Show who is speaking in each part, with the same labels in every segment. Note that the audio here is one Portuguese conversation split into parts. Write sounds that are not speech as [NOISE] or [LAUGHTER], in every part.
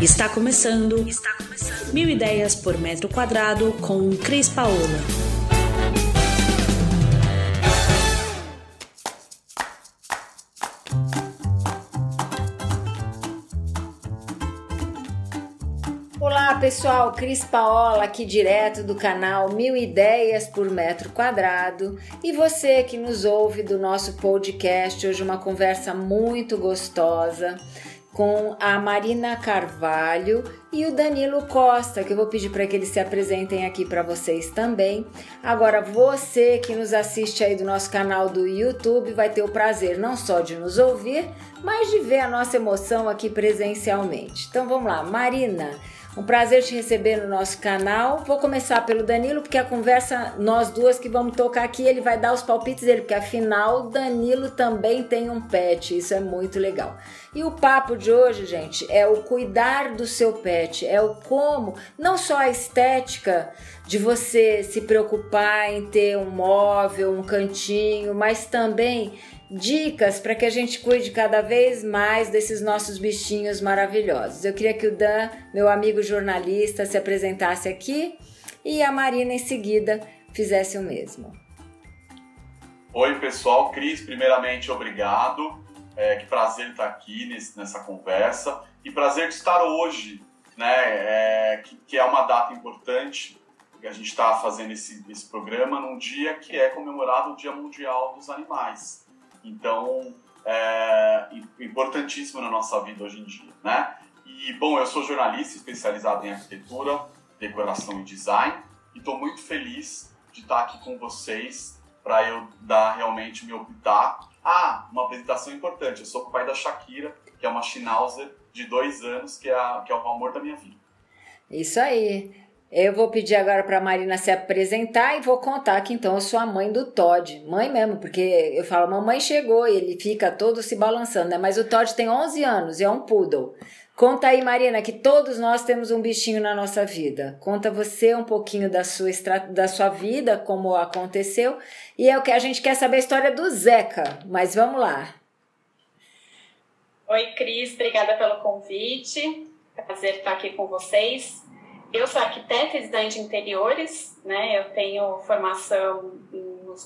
Speaker 1: Está começando. Está começando. Mil ideias por metro quadrado com Cris Paola.
Speaker 2: Olá pessoal, Cris Paola aqui direto do canal Mil Ideias por Metro Quadrado e você que nos ouve do nosso podcast, hoje uma conversa muito gostosa com a Marina Carvalho e o Danilo Costa, que eu vou pedir para que eles se apresentem aqui para vocês também. Agora, você que nos assiste aí do nosso canal do YouTube vai ter o prazer não só de nos ouvir, mas de ver a nossa emoção aqui presencialmente. Então vamos lá, Marina. Um prazer te receber no nosso canal. Vou começar pelo Danilo, porque a conversa, nós duas que vamos tocar aqui, ele vai dar os palpites dele, porque afinal Danilo também tem um pet, isso é muito legal. E o papo de hoje, gente, é o cuidar do seu pet, é o como, não só a estética de você se preocupar em ter um móvel, um cantinho, mas também dicas para que a gente cuide cada vez mais desses nossos bichinhos maravilhosos. Eu queria que o Dan, meu amigo jornalista, se apresentasse aqui e a Marina em seguida fizesse o mesmo.
Speaker 3: Oi, pessoal. Cris, primeiramente, obrigado. É, que prazer estar aqui nesse, nessa conversa e prazer de estar hoje, né? É, que, que, é uma data importante que a gente está fazendo esse, esse programa num dia que é comemorado o Dia Mundial dos Animais. Então, é importantíssimo na nossa vida hoje em dia, né? E, bom, eu sou jornalista especializado em arquitetura, decoração e design e estou muito feliz de estar aqui com vocês para eu dar realmente meu pitaco. Ah, uma apresentação importante, eu sou o pai da Shakira, que é uma Schnauzer de dois anos, que é, a, que é o amor da minha vida.
Speaker 2: Isso aí. Eu vou pedir agora para a Marina se apresentar e vou contar que então eu sou a mãe do Todd. Mãe mesmo, porque eu falo, mamãe chegou e ele fica todo se balançando, né? Mas o Todd tem 11 anos e é um poodle. Conta aí, Marina, que todos nós temos um bichinho na nossa vida. Conta você um pouquinho da sua, da sua vida, como aconteceu. E é o que a gente quer saber a história do Zeca. Mas vamos lá.
Speaker 4: Oi, Cris, obrigada pelo convite. Prazer estar aqui com vocês. Eu sou arquiteta e design de interiores, né? Eu tenho formação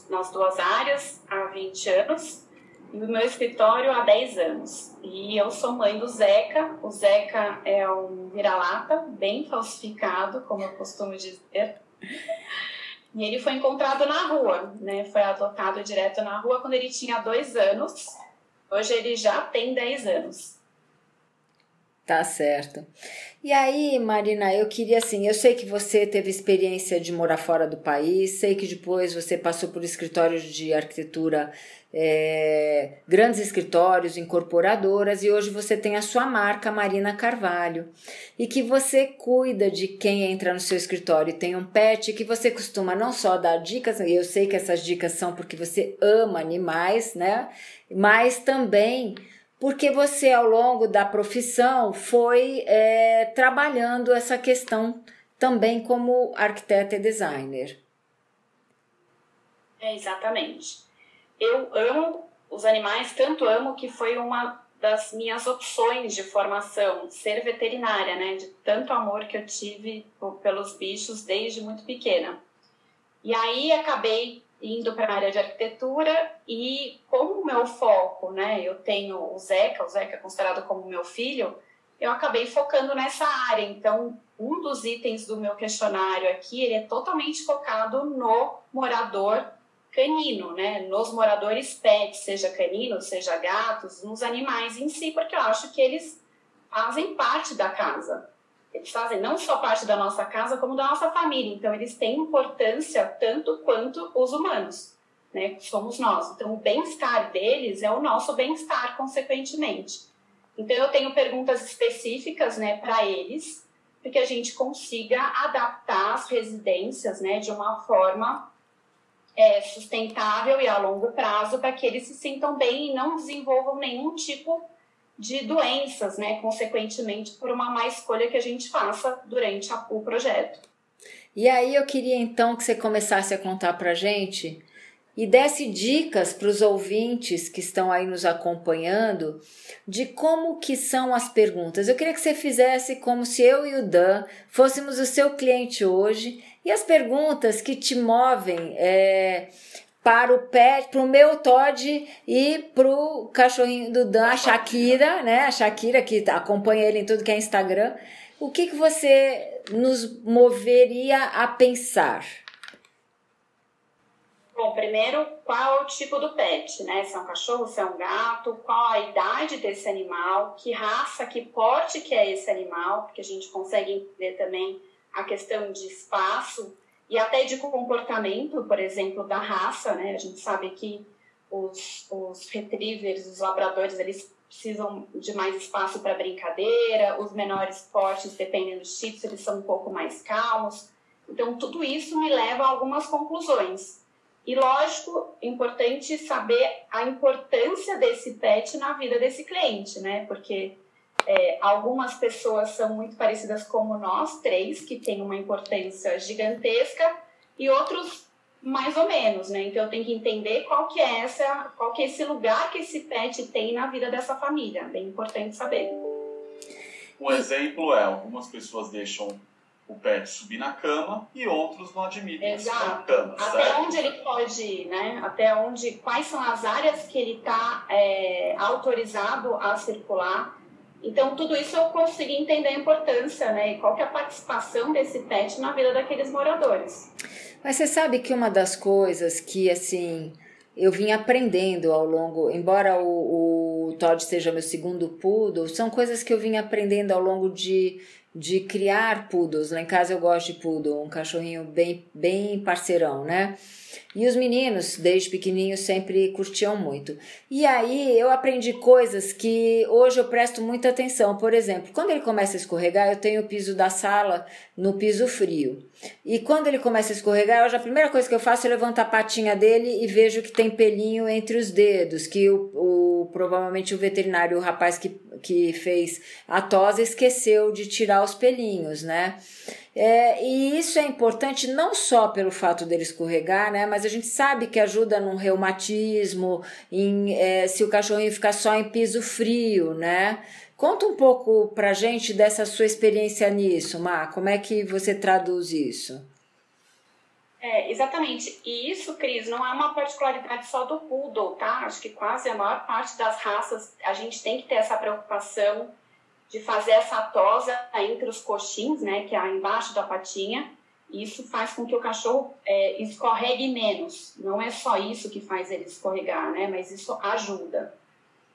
Speaker 4: nas duas áreas há 20 anos e o meu escritório há 10 anos. E eu sou mãe do Zeca. O Zeca é um vira-lata bem falsificado, como eu costumo dizer. E ele foi encontrado na rua, né? Foi adotado direto na rua quando ele tinha dois anos. Hoje ele já tem 10 anos.
Speaker 2: Tá certo. E aí, Marina, eu queria assim, eu sei que você teve experiência de morar fora do país, sei que depois você passou por escritórios de arquitetura, é, grandes escritórios, incorporadoras, e hoje você tem a sua marca, Marina Carvalho, e que você cuida de quem entra no seu escritório, tem um pet, que você costuma não só dar dicas, e eu sei que essas dicas são porque você ama animais, né? Mas também porque você, ao longo da profissão, foi é, trabalhando essa questão também como arquiteta e designer.
Speaker 4: É, exatamente. Eu amo os animais, tanto amo que foi uma das minhas opções de formação, ser veterinária, né? De tanto amor que eu tive pelos bichos desde muito pequena. E aí acabei indo para a área de arquitetura e como o meu foco, né, eu tenho o Zeca, o Zeca é considerado como meu filho, eu acabei focando nessa área. Então, um dos itens do meu questionário aqui, ele é totalmente focado no morador canino, né, nos moradores pets, seja canino, seja gatos, nos animais em si, porque eu acho que eles fazem parte da casa eles fazem não só parte da nossa casa, como da nossa família. Então, eles têm importância tanto quanto os humanos, né? Somos nós. Então, o bem-estar deles é o nosso bem-estar, consequentemente. Então, eu tenho perguntas específicas, né, para eles, para que a gente consiga adaptar as residências, né, de uma forma é, sustentável e a longo prazo, para que eles se sintam bem e não desenvolvam nenhum tipo de doenças, né, consequentemente, por uma má escolha que a gente faça durante a, o projeto.
Speaker 2: E aí eu queria então que você começasse a contar pra gente e desse dicas para os ouvintes que estão aí nos acompanhando de como que são as perguntas. Eu queria que você fizesse como se eu e o Dan fôssemos o seu cliente hoje e as perguntas que te movem é, para o pet, para o meu Todd e para o cachorrinho do Dan, a Shakira, né? A Shakira que acompanha ele em tudo que é Instagram. O que, que você nos moveria a pensar?
Speaker 4: Bom, primeiro, qual é o tipo do pet, né? Se é um cachorro, se é um gato, qual a idade desse animal, que raça, que porte que é esse animal, porque a gente consegue entender também a questão de espaço e até de comportamento, por exemplo, da raça, né? A gente sabe que os, os retrievers, os labradores, eles precisam de mais espaço para brincadeira, os menores portes, dependendo dos tipos, eles são um pouco mais calmos. Então, tudo isso me leva a algumas conclusões. E lógico, importante saber a importância desse pet na vida desse cliente, né? Porque é, algumas pessoas são muito parecidas como nós três, que tem uma importância gigantesca, e outros mais ou menos, né? Então eu tenho que entender qual que é essa, qual que é esse lugar que esse pet tem na vida dessa família. Bem importante saber.
Speaker 3: Um exemplo é algumas pessoas deixam o pet subir na cama e outros não admitem
Speaker 4: subir na cama. Até certo? onde ele pode ir, né? Até onde, quais são as áreas que ele está é, autorizado a circular. Então, tudo isso eu consegui entender a importância, né? E qual que é a participação desse pet na vida daqueles moradores.
Speaker 2: Mas você sabe que uma das coisas que, assim, eu vim aprendendo ao longo, embora o, o Todd seja meu segundo poodle, são coisas que eu vim aprendendo ao longo de de criar poodles. Lá em casa eu gosto de poodle, um cachorrinho bem, bem parceirão, né? E os meninos, desde pequenininhos, sempre curtiam muito. E aí eu aprendi coisas que hoje eu presto muita atenção. Por exemplo, quando ele começa a escorregar, eu tenho o piso da sala no piso frio. E quando ele começa a escorregar, eu, a primeira coisa que eu faço é levantar a patinha dele e vejo que tem pelinho entre os dedos, que o, o provavelmente o veterinário, o rapaz que, que fez a tosa, esqueceu de tirar os pelinhos, né? É, e isso é importante não só pelo fato dele escorregar, né? Mas a gente sabe que ajuda no reumatismo, em, é, se o cachorrinho ficar só em piso frio, né? Conta um pouco pra gente dessa sua experiência nisso, Mar. Como é que você traduz isso?
Speaker 4: É, exatamente. E isso, Cris, não é uma particularidade só do poodle, tá? Acho que quase a maior parte das raças a gente tem que ter essa preocupação de fazer essa tosa entre os coxins, né, que é embaixo da patinha. Isso faz com que o cachorro é, escorregue menos. Não é só isso que faz ele escorregar, né, mas isso ajuda.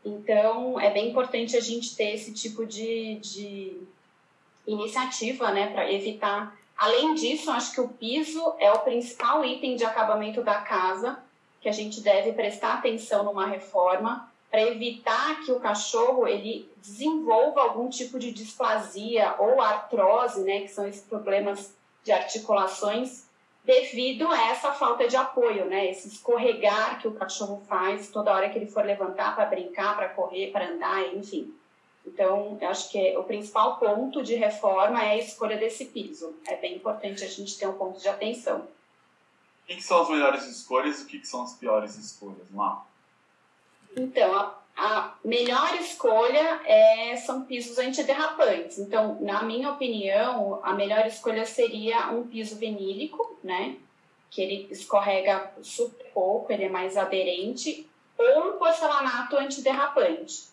Speaker 4: Então, é bem importante a gente ter esse tipo de, de iniciativa, né, para evitar. Além disso, acho que o piso é o principal item de acabamento da casa que a gente deve prestar atenção numa reforma para evitar que o cachorro ele desenvolva algum tipo de displasia ou artrose, né, que são esses problemas de articulações devido a essa falta de apoio, né, esse escorregar que o cachorro faz toda hora que ele for levantar para brincar, para correr, para andar, enfim. Então, eu acho que o principal ponto de reforma é a escolha desse piso. É bem importante a gente ter um ponto de atenção.
Speaker 3: O que, são as melhores escolhas e o que, que são as piores escolhas, Mar?
Speaker 4: Então, a, a melhor escolha é, são pisos antiderrapantes. Então, na minha opinião, a melhor escolha seria um piso vinílico, né? Que ele escorrega pouco, ele é mais aderente, ou um porcelanato antiderrapante.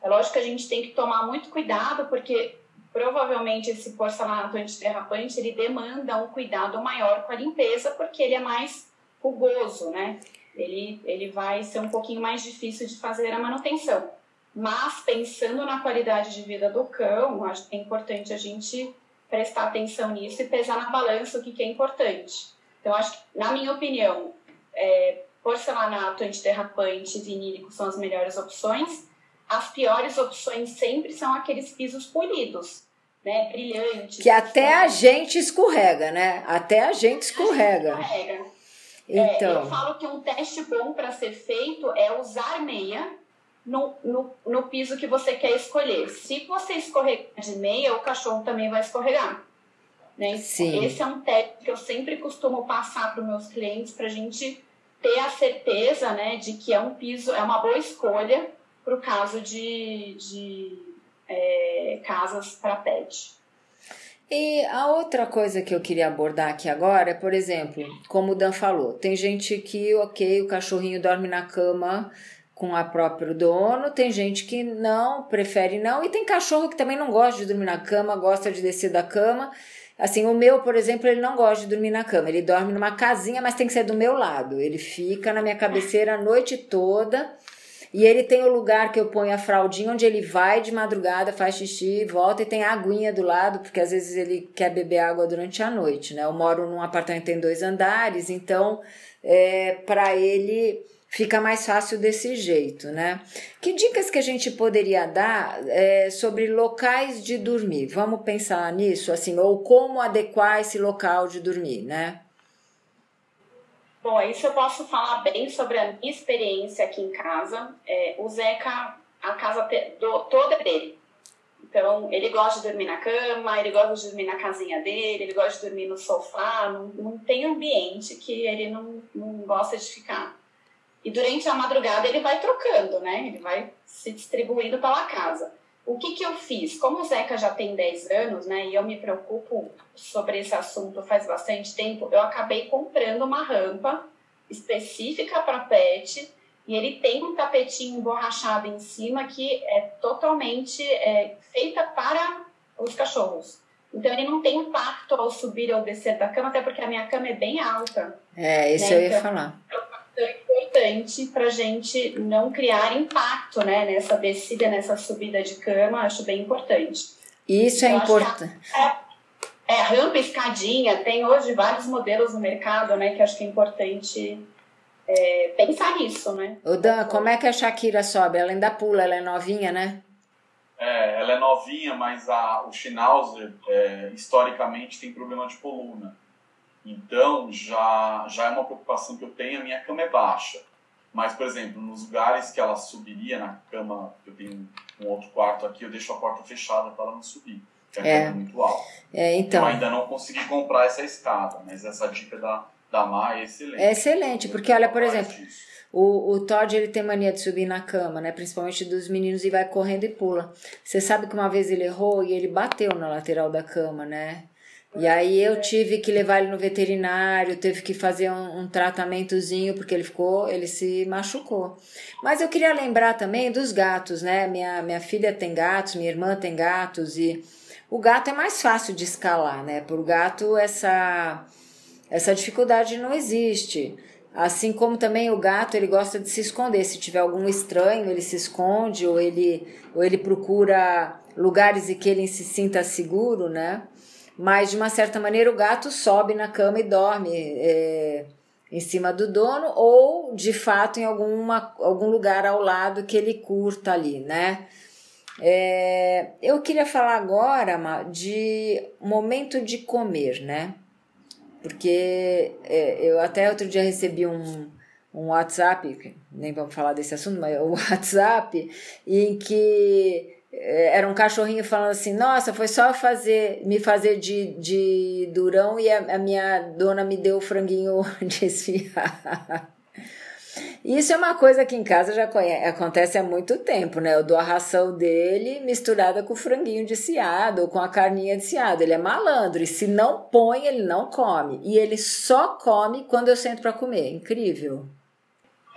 Speaker 4: É lógico que a gente tem que tomar muito cuidado, porque provavelmente esse porcelanato antiderrapante ele demanda um cuidado maior com a limpeza, porque ele é mais rugoso, né? Ele, ele vai ser um pouquinho mais difícil de fazer a manutenção. Mas pensando na qualidade de vida do cão, acho que é importante a gente prestar atenção nisso e pesar na balança o que, que é importante. Então, acho que, na minha opinião, é, porcelanato, antiderrapante, vinílico são as melhores opções. As piores opções sempre são aqueles pisos polidos, né, brilhantes.
Speaker 2: Que até a gente escorrega, né? Até a gente escorrega. A gente escorrega.
Speaker 4: Então. É, eu falo que um teste bom para ser feito é usar meia no, no, no piso que você quer escolher. Se você escorregar de meia, o cachorro também vai escorregar. Né?
Speaker 2: Sim.
Speaker 4: Esse é um teste que eu sempre costumo passar para os meus clientes para a gente ter a certeza né, de que é um piso, é uma boa escolha para o caso de, de é, casas para pet.
Speaker 2: E a outra coisa que eu queria abordar aqui agora é, por exemplo, como o Dan falou, tem gente que, ok, o cachorrinho dorme na cama com a próprio dono, tem gente que não, prefere não, e tem cachorro que também não gosta de dormir na cama, gosta de descer da cama. Assim, o meu, por exemplo, ele não gosta de dormir na cama, ele dorme numa casinha, mas tem que ser do meu lado. Ele fica na minha cabeceira a noite toda. E ele tem o lugar que eu ponho a fraldinha, onde ele vai de madrugada, faz xixi, volta e tem a aguinha do lado, porque às vezes ele quer beber água durante a noite, né? Eu moro num apartamento que tem dois andares, então é, para ele fica mais fácil desse jeito, né? Que dicas que a gente poderia dar é, sobre locais de dormir? Vamos pensar nisso, assim, ou como adequar esse local de dormir, né?
Speaker 4: Bom, isso eu posso falar bem sobre a minha experiência aqui em casa. É, o Zeca, a casa do, toda é dele. Então, ele gosta de dormir na cama, ele gosta de dormir na casinha dele, ele gosta de dormir no sofá. Não, não tem ambiente que ele não, não gosta de ficar. E durante a madrugada ele vai trocando, né? Ele vai se distribuindo pela casa. O que, que eu fiz? Como o Zeca já tem 10 anos, né? E eu me preocupo sobre esse assunto faz bastante tempo, eu acabei comprando uma rampa específica para pet e ele tem um tapetinho borrachado em cima que é totalmente é, feita para os cachorros. Então ele não tem impacto ao subir ou descer da cama, até porque a minha cama é bem alta.
Speaker 2: É, isso né? eu ia então, falar.
Speaker 4: É importante para gente não criar impacto, né, nessa descida, nessa subida de cama, acho bem importante.
Speaker 2: Isso é importante.
Speaker 4: É, é, rampa, escadinha, tem hoje vários modelos no mercado, né, que acho que é importante é, pensar nisso, né?
Speaker 2: O Dan, como é que a Shakira sobe? Ela ainda pula, ela é novinha, né?
Speaker 3: É, ela é novinha, mas a, o Schnauzer, é, historicamente, tem problema de coluna. Então, já, já é uma preocupação que eu tenho, a minha cama é baixa. Mas, por exemplo, nos lugares que ela subiria na cama, eu tenho um outro quarto aqui, eu deixo a porta fechada para ela não subir. Porque a é. cama é muito alta.
Speaker 2: É, então.
Speaker 3: Eu ainda não consegui comprar essa escada, mas essa dica da, da Mai é excelente.
Speaker 2: É excelente, porque olha, por exemplo, o, o Todd ele tem mania de subir na cama, né? Principalmente dos meninos e vai correndo e pula. Você sabe que uma vez ele errou e ele bateu na lateral da cama, né? E aí eu tive que levar ele no veterinário, teve que fazer um, um, tratamentozinho porque ele ficou, ele se machucou. Mas eu queria lembrar também dos gatos, né? Minha, minha filha tem gatos, minha irmã tem gatos e o gato é mais fácil de escalar, né? Por gato essa essa dificuldade não existe. Assim como também o gato, ele gosta de se esconder. Se tiver algum estranho, ele se esconde ou ele ou ele procura lugares em que ele se sinta seguro, né? Mas de uma certa maneira o gato sobe na cama e dorme é, em cima do dono ou de fato em alguma, algum lugar ao lado que ele curta ali, né? É, eu queria falar agora de momento de comer, né? Porque é, eu até outro dia recebi um, um WhatsApp, nem vamos falar desse assunto, mas o [LAUGHS] WhatsApp, em que é, era um cachorrinho falando assim: Nossa, foi só fazer me fazer de, de durão e a, a minha dona me deu o franguinho [LAUGHS] desfiar. Isso é uma coisa que em casa já conhece, acontece há muito tempo, né? Eu dou a ração dele misturada com o franguinho desfiado ou com a carninha desfiada. Ele é malandro e se não põe, ele não come. E ele só come quando eu sento para comer. Incrível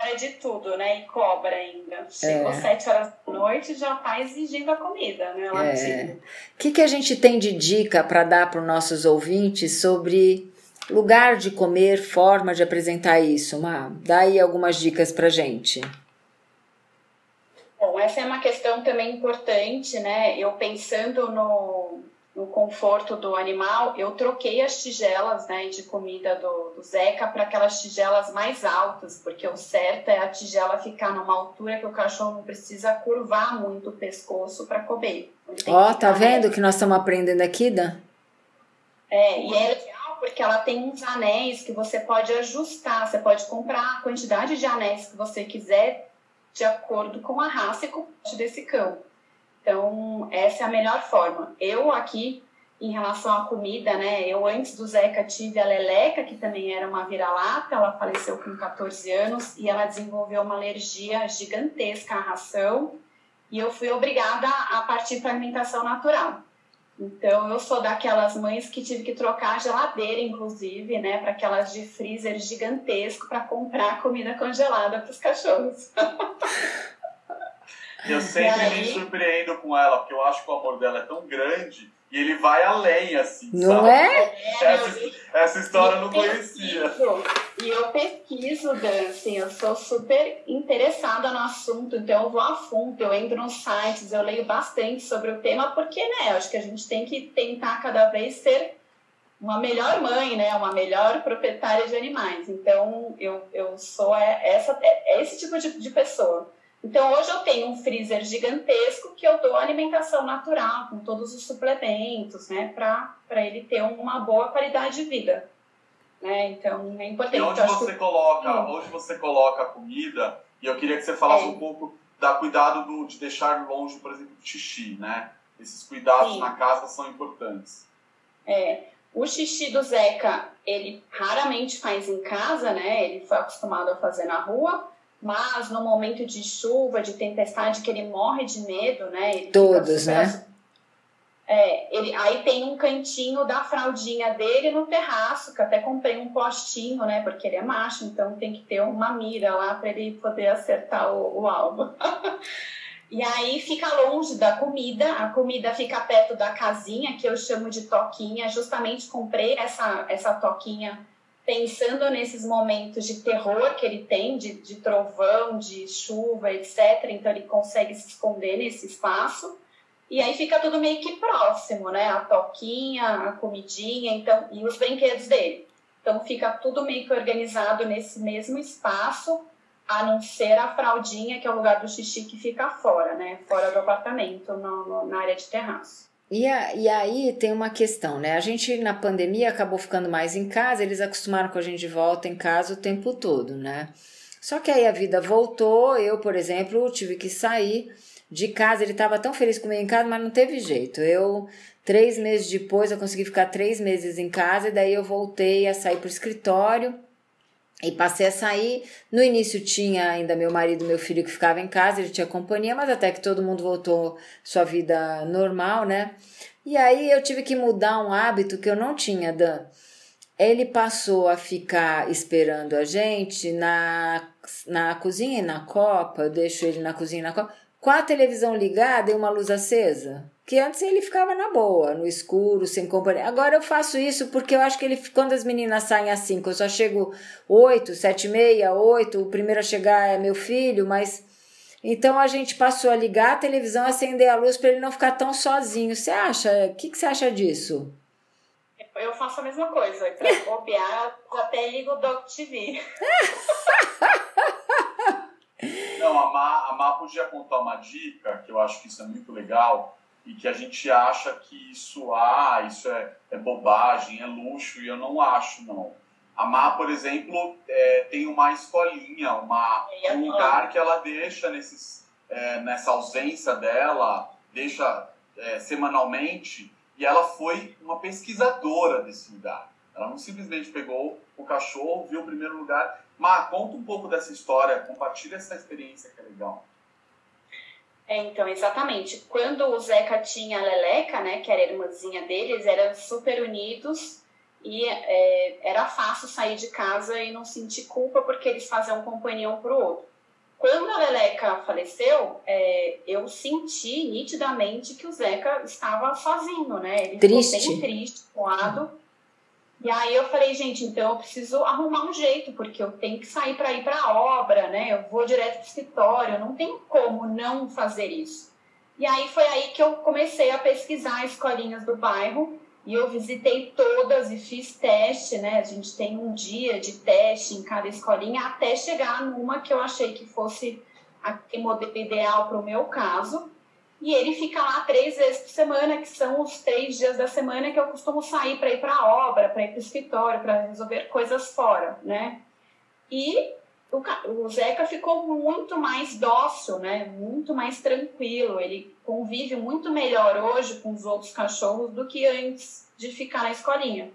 Speaker 4: é de tudo, né? E cobra ainda. Chegou é. sete horas da noite já tá exigindo a comida, né? É. O
Speaker 2: que, que a gente tem de dica para dar para os nossos ouvintes sobre lugar de comer, forma de apresentar isso? Má? Dá aí algumas dicas para gente.
Speaker 4: Bom, essa é uma questão também importante, né? Eu pensando no, no conforto do animal, eu troquei as tigelas né, de comida do, do Zeca para aquelas tigelas mais altas, porque o certo é a tigela ficar numa altura que o cachorro não precisa curvar muito o pescoço para comer.
Speaker 2: Ó, oh, tá vendo o que nós estamos aprendendo aqui, Dan?
Speaker 4: É, e é legal porque ela tem uns anéis que você pode ajustar, você pode comprar a quantidade de anéis que você quiser de acordo com a raça e com o desse cão. Então, essa é a melhor forma. Eu aqui em relação à comida, né? Eu antes do Zeca tive a Leleca, que também era uma vira-lata, ela faleceu com 14 anos e ela desenvolveu uma alergia gigantesca à ração e eu fui obrigada a partir para alimentação natural. Então eu sou daquelas mães que tive que trocar a geladeira, inclusive, né, para aquelas de freezer gigantesco para comprar comida congelada para os cachorros. [LAUGHS]
Speaker 3: Eu sempre aí... me surpreendo com ela, porque eu acho que o amor dela é tão grande e ele vai além, assim.
Speaker 2: Não
Speaker 3: sabe?
Speaker 2: é?
Speaker 3: Essa, essa história eu não conhecia.
Speaker 4: E eu pesquiso, Dan, assim, eu sou super interessada no assunto, então eu vou a fundo, eu entro nos sites, eu leio bastante sobre o tema, porque, né, eu acho que a gente tem que tentar cada vez ser uma melhor mãe, né, uma melhor proprietária de animais. Então, eu, eu sou essa, é esse tipo de, de pessoa. Então, hoje eu tenho um freezer gigantesco que eu dou alimentação natural, com todos os suplementos, né, para ele ter uma boa qualidade de vida. Né? Então, é importante. E
Speaker 3: onde você que... coloca, hum. onde você coloca a comida, e eu queria que você falasse é. um pouco da cuidado do, de deixar longe, por exemplo, o xixi, né? Esses cuidados Sim. na casa são importantes.
Speaker 4: É. O xixi do Zeca, ele raramente faz em casa, né? Ele foi acostumado a fazer na rua mas no momento de chuva, de tempestade, que ele morre de medo, né? Ele
Speaker 2: Todos, né?
Speaker 4: É, ele, aí tem um cantinho da fraldinha dele no terraço, que até comprei um postinho, né? Porque ele é macho, então tem que ter uma mira lá para ele poder acertar o, o alvo. [LAUGHS] e aí fica longe da comida, a comida fica perto da casinha, que eu chamo de toquinha. Justamente comprei essa, essa toquinha pensando nesses momentos de terror que ele tem, de, de trovão, de chuva, etc. Então ele consegue se esconder nesse espaço. E aí fica tudo meio que próximo, né? A toquinha, a comidinha, então, e os brinquedos dele. Então fica tudo meio que organizado nesse mesmo espaço, a não ser a fraldinha, que é o lugar do xixi que fica fora, né? Fora do apartamento, no, no, na área de terraço.
Speaker 2: E, a, e aí tem uma questão, né? A gente na pandemia acabou ficando mais em casa, eles acostumaram com a gente de volta em casa o tempo todo, né? Só que aí a vida voltou, eu, por exemplo, tive que sair de casa. Ele estava tão feliz comigo em casa, mas não teve jeito. Eu, três meses depois, eu consegui ficar três meses em casa, e daí eu voltei a sair para o escritório e passei a sair. No início tinha ainda meu marido e meu filho que ficava em casa, ele tinha companhia, mas até que todo mundo voltou sua vida normal, né? E aí eu tive que mudar um hábito que eu não tinha, Dan. Ele passou a ficar esperando a gente na, na cozinha e na copa, eu deixo ele na cozinha e na copa, com a televisão ligada e uma luz acesa. Que antes ele ficava na boa, no escuro, sem companhia. Agora eu faço isso porque eu acho que ele, quando as meninas saem às 5, eu só chego 8, 7 e meia, 8, o primeiro a chegar é meu filho, mas. Então a gente passou a ligar a televisão, acender a luz para ele não ficar tão sozinho. Você acha? O que, que você acha disso?
Speaker 4: Eu faço a mesma coisa. Para [LAUGHS] copiar, até ligo o Doc TV. [LAUGHS]
Speaker 3: Não, a Má, a Má podia contar uma dica, que eu acho que isso é muito legal, e que a gente acha que isso, ah, isso é, é bobagem, é luxo, e eu não acho, não. A Má, por exemplo, é, tem uma escolinha, uma, um lugar que ela deixa nesses, é, nessa ausência dela, deixa é, semanalmente, e ela foi uma pesquisadora desse lugar. Ela não simplesmente pegou o cachorro, viu o primeiro lugar. Má, conta um pouco dessa história, compartilha essa experiência que é legal.
Speaker 4: É, então, exatamente. Quando o Zeca tinha a Leleca, né, que era a irmãzinha deles, eram super unidos e é, era fácil sair de casa e não sentir culpa porque eles faziam companhia um para o outro. Quando a Leleca faleceu, é, eu senti nitidamente que o Zeca estava sozinho, né? Ele
Speaker 2: triste.
Speaker 4: ficou bem triste, coado. E aí eu falei, gente, então eu preciso arrumar um jeito, porque eu tenho que sair para ir para a obra, né? Eu vou direto para o escritório, não tem como não fazer isso. E aí foi aí que eu comecei a pesquisar escolinhas do bairro e eu visitei todas e fiz teste, né? A gente tem um dia de teste em cada escolinha até chegar numa que eu achei que fosse a modelo ideal para o meu caso e ele fica lá três vezes por semana, que são os três dias da semana que eu costumo sair para ir para a obra, para ir para o escritório, para resolver coisas fora, né? E o, o Zeca ficou muito mais dócil, né? Muito mais tranquilo. Ele convive muito melhor hoje com os outros cachorros do que antes de ficar na escolinha.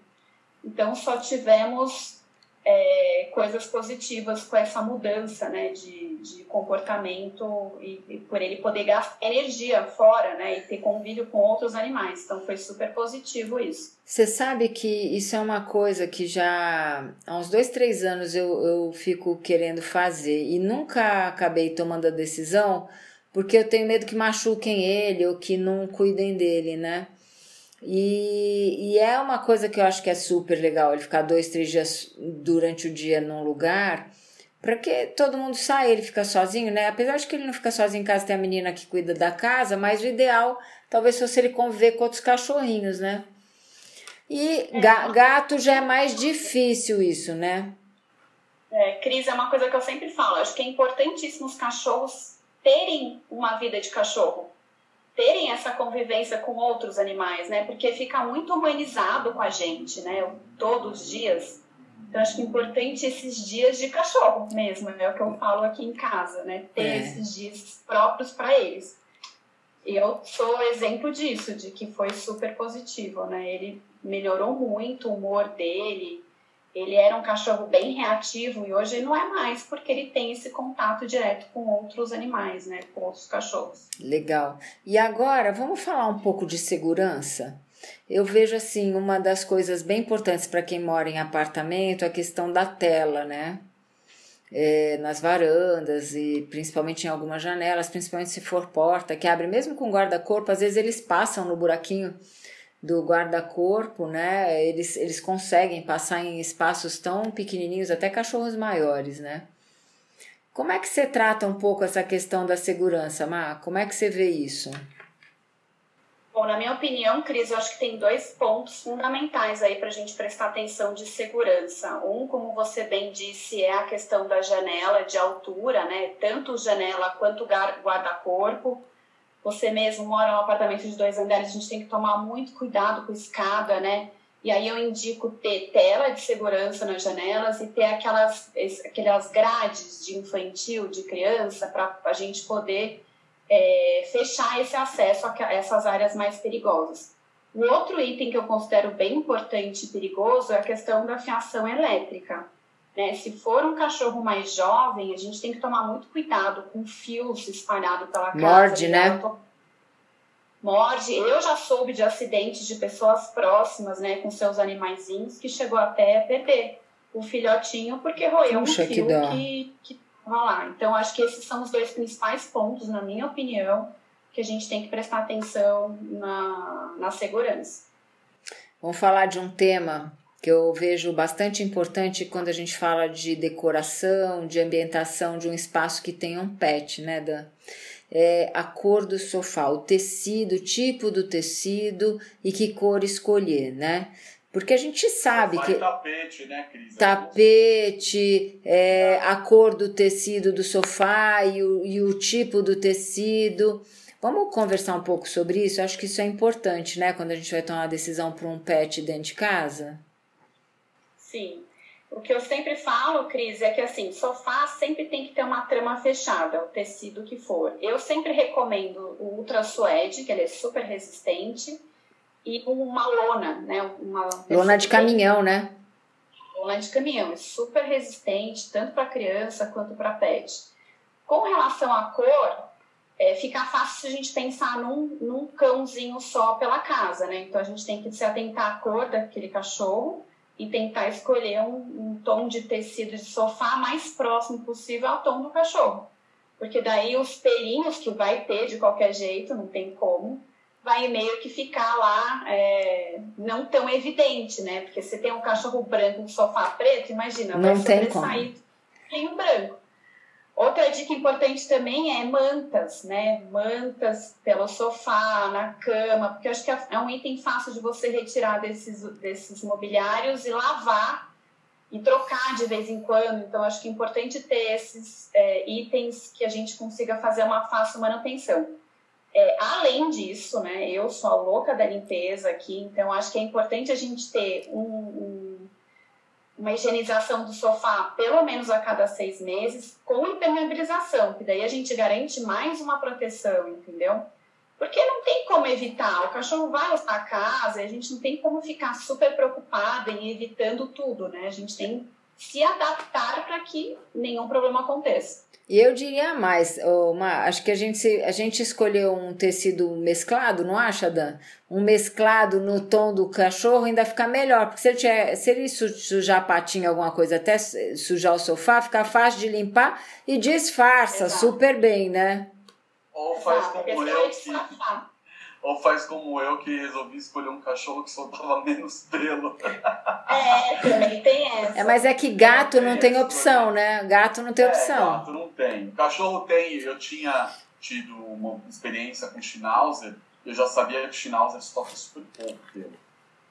Speaker 4: Então só tivemos é, coisas positivas com essa mudança né, de, de comportamento e, e, por ele poder gastar energia fora né, e ter convívio com outros animais. Então foi super positivo isso.
Speaker 2: Você sabe que isso é uma coisa que já há uns dois, três anos eu, eu fico querendo fazer e nunca acabei tomando a decisão porque eu tenho medo que machuquem ele ou que não cuidem dele, né? E, e, é uma coisa que eu acho que é super legal ele ficar dois, três dias durante o dia num lugar, para que todo mundo saia, ele fica sozinho, né? Apesar de que ele não fica sozinho em casa, tem a menina que cuida da casa, mas o ideal talvez fosse ele conviver com outros cachorrinhos, né? E é. gato já é mais difícil isso, né?
Speaker 4: É, Cris, é uma coisa que eu sempre falo, acho que é importantíssimo os cachorros terem uma vida de cachorro terem essa convivência com outros animais, né? Porque fica muito humanizado com a gente, né? Todos os dias. Então, acho que é importante esses dias de cachorro mesmo, é o que eu falo aqui em casa, né? Ter é. esses dias próprios para eles. E eu sou exemplo disso, de que foi super positivo, né? Ele melhorou muito o humor dele, ele era um cachorro bem reativo e hoje não é mais, porque ele tem esse contato direto com outros animais, né? Com outros cachorros.
Speaker 2: Legal. E agora vamos falar um pouco de segurança. Eu vejo assim, uma das coisas bem importantes para quem mora em apartamento é a questão da tela, né? É, nas varandas e principalmente em algumas janelas, principalmente se for porta que abre mesmo com guarda-corpo, às vezes eles passam no buraquinho do guarda-corpo, né? Eles, eles conseguem passar em espaços tão pequenininhos, até cachorros maiores, né? Como é que você trata um pouco essa questão da segurança, Má? Como é que você vê isso?
Speaker 4: Bom, na minha opinião, Cris, eu acho que tem dois pontos fundamentais aí para a gente prestar atenção de segurança. Um, como você bem disse, é a questão da janela de altura, né? Tanto janela quanto guarda-corpo. Você mesmo mora num apartamento de dois andares, a gente tem que tomar muito cuidado com escada, né? E aí eu indico ter tela de segurança nas janelas e ter aquelas, aquelas grades de infantil, de criança, para a gente poder é, fechar esse acesso a essas áreas mais perigosas. O outro item que eu considero bem importante e perigoso é a questão da fiação elétrica. Né? Se for um cachorro mais jovem, a gente tem que tomar muito cuidado com fios espalhados pela casa.
Speaker 2: Morde, né?
Speaker 4: Morde. Eu já soube de acidentes de pessoas próximas, né, com seus animaizinhos, que chegou até a perder o filhotinho porque roeu Puxa, um fio que, que, que lá. Então, acho que esses são os dois principais pontos, na minha opinião, que a gente tem que prestar atenção na, na segurança.
Speaker 2: Vamos falar de um tema que eu vejo bastante importante quando a gente fala de decoração, de ambientação de um espaço que tem um pet, né, Dan? É a cor do sofá, o tecido, o tipo do tecido e que cor escolher, né? Porque a gente sabe que.
Speaker 3: Tapete, né, Cris?
Speaker 2: Tapete, é, a cor do tecido do sofá e o, e o tipo do tecido. Vamos conversar um pouco sobre isso? Acho que isso é importante, né? Quando a gente vai tomar uma decisão para um pet dentro de casa.
Speaker 4: Sim. O que eu sempre falo, Cris, é que assim, sofá sempre tem que ter uma trama fechada, o tecido que for. Eu sempre recomendo o Ultra Suede, que ele é super resistente, e uma lona, né? Uma
Speaker 2: lona de caminhão, né?
Speaker 4: Lona de caminhão, é super resistente, tanto para criança quanto para pet. Com relação à cor, é, fica fácil se a gente pensar num, num cãozinho só pela casa, né? Então a gente tem que se atentar à cor daquele cachorro e tentar escolher um, um, tom de tecido de sofá mais próximo possível ao tom do cachorro. Porque daí os pelinhos que vai ter de qualquer jeito, não tem como, vai meio que ficar lá é, não tão evidente, né? Porque se tem um cachorro branco, um sofá preto, imagina,
Speaker 2: não
Speaker 4: vai sobressair tem um branco. Outra dica importante também é mantas, né? Mantas pelo sofá, na cama, porque eu acho que é, é um item fácil de você retirar desses, desses mobiliários e lavar e trocar de vez em quando. Então, acho que é importante ter esses é, itens que a gente consiga fazer uma fácil manutenção. É, além disso, né, eu sou a louca da limpeza aqui, então acho que é importante a gente ter um, um uma higienização do sofá pelo menos a cada seis meses, com impermeabilização, que daí a gente garante mais uma proteção, entendeu? Porque não tem como evitar, o cachorro vai usar a casa a gente não tem como ficar super preocupada em evitando tudo, né? A gente tem que se adaptar para que nenhum problema aconteça.
Speaker 2: E eu diria mais, uma, acho que a gente, a gente escolheu um tecido mesclado, não acha, Dan? Um mesclado no tom do cachorro ainda fica melhor, porque se ele, tiver, se ele sujar a patinha, alguma coisa, até sujar o sofá, fica fácil de limpar e disfarça Exato. super bem, né?
Speaker 3: Ou faz como eu que ou faz como eu que resolvi escolher um cachorro que soltava [LAUGHS] menos pelo.
Speaker 4: É, também tem essa.
Speaker 2: É, mas é que gato não, não tem, opção, né? Gato não tem
Speaker 3: é,
Speaker 2: opção.
Speaker 3: Gato não tem. Cachorro tem. Eu tinha tido uma experiência com Schnauzer, eu já sabia que o Schnauzer solta super pouco pelo.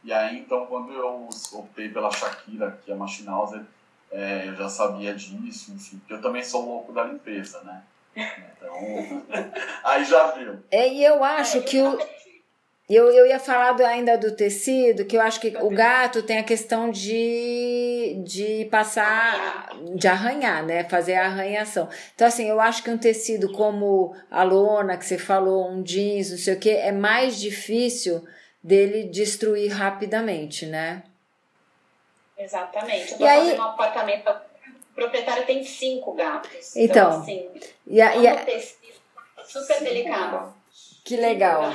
Speaker 3: E aí, então, quando eu optei pela Shakira, que é uma Schnauzer, é, eu já sabia disso, enfim, porque eu também sou louco da limpeza, né? Então, aí já viu.
Speaker 2: É, e eu acho que o. Eu, eu ia falar do, ainda do tecido, que eu acho que o gato tem a questão de, de passar, de arranhar, né? Fazer a arranhação. Então, assim, eu acho que um tecido como a lona, que você falou, um jeans, não sei o que, é mais difícil dele destruir rapidamente, né?
Speaker 4: Exatamente. Eu tô e aí, um apartamento o proprietário tem cinco gatos.
Speaker 2: Então, então assim,
Speaker 4: e a, e a... super delicado.
Speaker 2: Que legal.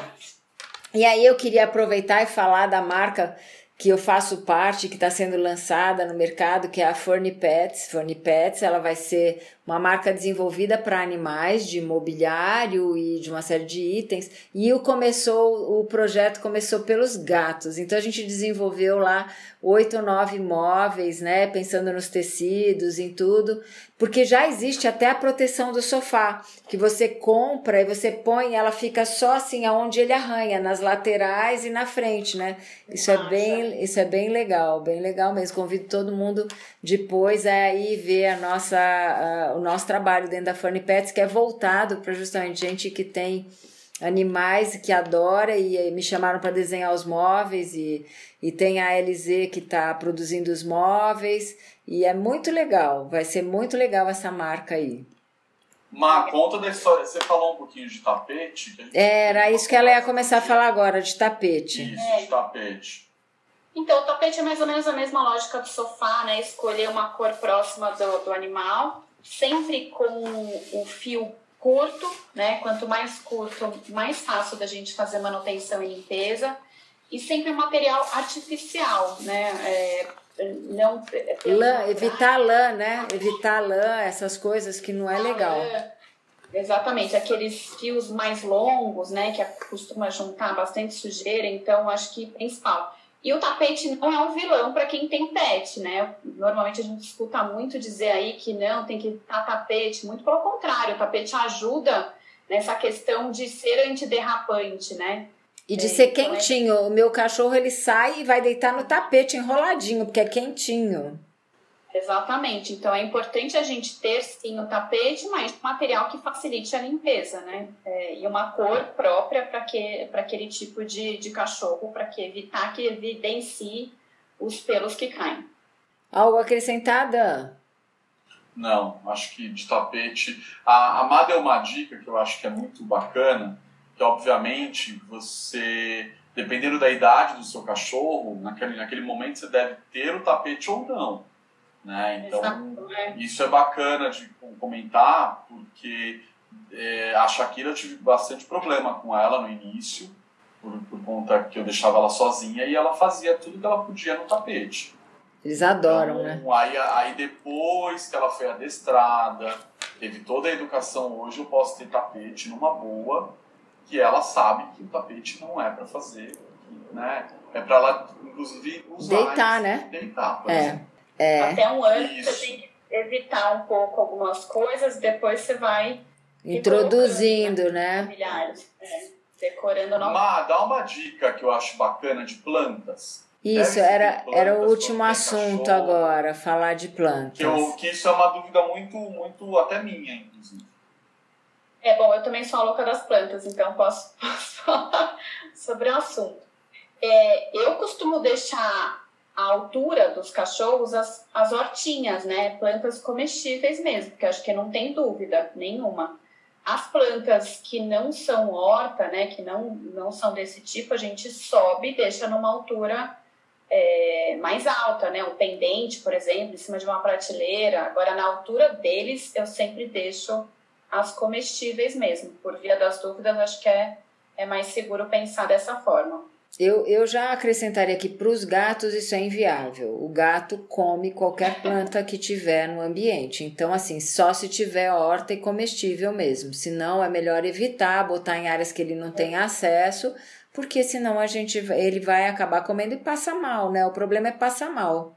Speaker 2: E aí eu queria aproveitar e falar da marca que eu faço parte, que está sendo lançada no mercado, que é a Furny Pets. Furny Pets, ela vai ser uma marca desenvolvida para animais, de mobiliário e de uma série de itens. E o começou, o projeto começou pelos gatos. Então a gente desenvolveu lá oito ou nove móveis, né? Pensando nos tecidos, em tudo, porque já existe até a proteção do sofá, que você compra e você põe, ela fica só assim aonde ele arranha, nas laterais e na frente, né? Isso Nossa. é bem, isso é bem legal, bem legal mesmo. Convido todo mundo depois a ir ver a nossa, a, o nosso trabalho dentro da Funny Pets, que é voltado para justamente gente que tem animais que adora e me chamaram para desenhar os móveis e, e tem a LZ que está produzindo os móveis e é muito legal, vai ser muito legal essa marca aí.
Speaker 3: Ma, conta da história, você falou um pouquinho de tapete?
Speaker 2: Era isso que ela ia começar a falar agora, de tapete.
Speaker 3: Isso, de tapete.
Speaker 4: Então, o tapete é mais ou menos a mesma lógica do sofá, né? Escolher uma cor próxima do, do animal, sempre com o fio curto, né? Quanto mais curto, mais fácil da gente fazer manutenção e limpeza. E sempre material artificial, né? É, não,
Speaker 2: lã, evitar lã, né? Evitar lã, essas coisas que não é legal.
Speaker 4: Exatamente, aqueles fios mais longos, né? Que costuma juntar bastante sujeira, então acho que principal. E o tapete não é um vilão para quem tem pet, né? Normalmente a gente escuta muito dizer aí que não, tem que estar tapete. Muito pelo contrário, o tapete ajuda nessa questão de ser antiderrapante, né?
Speaker 2: E de é, ser então é quentinho. É... O meu cachorro ele sai e vai deitar no tapete enroladinho, porque é quentinho.
Speaker 4: Exatamente. Então é importante a gente ter sim o tapete, mas material que facilite a limpeza, né? É, e uma cor própria para que, aquele tipo de, de cachorro, para que evitar que evidencie os pelos que caem.
Speaker 2: Algo acrescentada?
Speaker 3: Não, acho que de tapete. A Amada é uma dica que eu acho que é muito bacana, que obviamente você, dependendo da idade do seu cachorro, naquele, naquele momento você deve ter o tapete ou não né? Então, é. isso é bacana de comentar, porque é, a Shakira eu tive bastante problema com ela no início, por, por conta que eu deixava ela sozinha e ela fazia tudo que ela podia no tapete.
Speaker 2: Eles adoram,
Speaker 3: então,
Speaker 2: né?
Speaker 3: Aí, aí depois que ela foi adestrada, teve toda a educação, hoje eu posso ter tapete numa boa, que ela sabe que o tapete não é para fazer, né? É para ela, inclusive, usar.
Speaker 2: Deitar, né?
Speaker 3: Deitar, por
Speaker 2: é.
Speaker 3: exemplo.
Speaker 2: É.
Speaker 4: Até um ano Isso. você tem que evitar um pouco algumas coisas, depois você vai
Speaker 2: introduzindo, né?
Speaker 4: É, decorando novamente.
Speaker 3: Má, dá uma dica que eu acho bacana de plantas.
Speaker 2: Isso, era, era o último assunto cachorro, agora, falar de plantas.
Speaker 3: Que, eu, que isso é uma dúvida muito, muito até minha, inclusive.
Speaker 4: É bom, eu também sou a louca das plantas, então posso, [LAUGHS] posso falar sobre o assunto. É, eu costumo deixar a altura dos cachorros as, as hortinhas, né? Plantas comestíveis mesmo, que acho que não tem dúvida nenhuma. As plantas que não são horta, né, que não, não são desse tipo, a gente sobe e deixa numa altura é, mais alta, né? O pendente, por exemplo, em cima de uma prateleira. Agora, na altura deles, eu sempre deixo as comestíveis mesmo. Por via das dúvidas, acho que é, é mais seguro pensar dessa forma.
Speaker 2: Eu, eu já acrescentaria que para os gatos isso é inviável. O gato come qualquer planta que tiver no ambiente. Então, assim, só se tiver horta e comestível mesmo. Senão, é melhor evitar botar em áreas que ele não tem acesso porque senão a gente ele vai acabar comendo e passa mal, né? O problema é passar mal.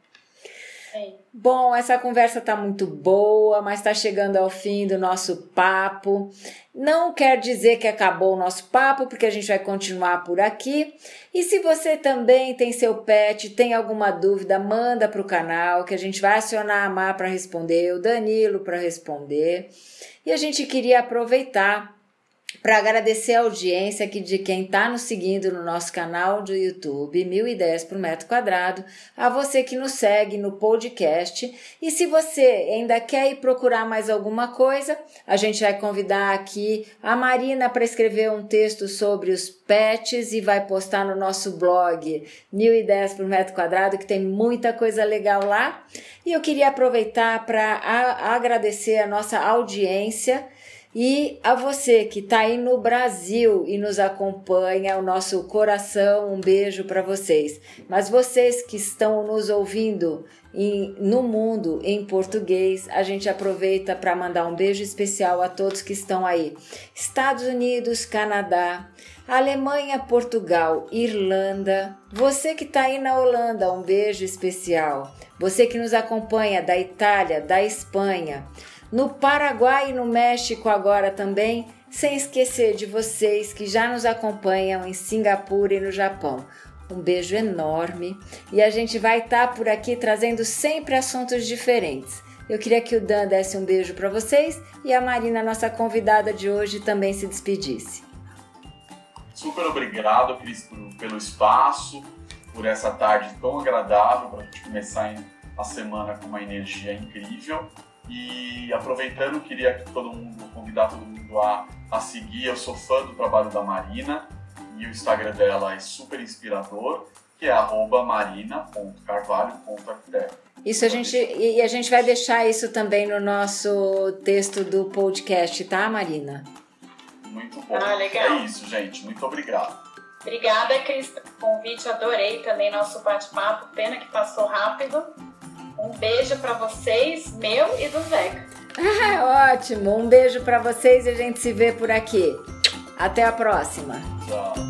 Speaker 4: Sim.
Speaker 2: Bom, essa conversa tá muito boa, mas está chegando ao fim do nosso papo. Não quer dizer que acabou o nosso papo, porque a gente vai continuar por aqui. E se você também tem seu pet, tem alguma dúvida, manda para o canal, que a gente vai acionar a Má para responder, o Danilo para responder. E a gente queria aproveitar para agradecer a audiência aqui de quem está nos seguindo no nosso canal do YouTube, Mil Ideias por Metro Quadrado, a você que nos segue no podcast. E se você ainda quer ir procurar mais alguma coisa, a gente vai convidar aqui a Marina para escrever um texto sobre os pets e vai postar no nosso blog Mil Ideias por Metro Quadrado, que tem muita coisa legal lá. E eu queria aproveitar para agradecer a nossa audiência e a você que está aí no Brasil e nos acompanha, o nosso coração, um beijo para vocês. Mas vocês que estão nos ouvindo em, no mundo em português, a gente aproveita para mandar um beijo especial a todos que estão aí. Estados Unidos, Canadá, Alemanha, Portugal, Irlanda. Você que está aí na Holanda, um beijo especial. Você que nos acompanha da Itália, da Espanha no Paraguai e no México agora também, sem esquecer de vocês que já nos acompanham em Singapura e no Japão. Um beijo enorme e a gente vai estar tá por aqui trazendo sempre assuntos diferentes. Eu queria que o Dan desse um beijo para vocês e a Marina, nossa convidada de hoje, também se despedisse.
Speaker 3: Super obrigado, Cris, pelo espaço, por essa tarde tão agradável para a gente começar a semana com uma energia incrível. E aproveitando, queria que todo mundo, convidar todo mundo a, a seguir. Eu sou fã do trabalho da Marina e o Instagram dela é super inspirador, que é marina.carvalho.arquiteto.
Speaker 2: Isso a gente e a gente vai deixar isso também no nosso texto do podcast, tá, Marina?
Speaker 3: Muito bom.
Speaker 4: Ah, legal.
Speaker 3: É isso, gente. Muito obrigado.
Speaker 4: Obrigada, Cris, pelo convite. Adorei também nosso bate-papo. Pena que passou rápido. Um beijo para vocês, meu e do Zeca.
Speaker 2: Ah, [LAUGHS] ótimo. Um beijo para vocês e a gente se vê por aqui. Até a próxima.
Speaker 3: Tchau.
Speaker 4: Tchau.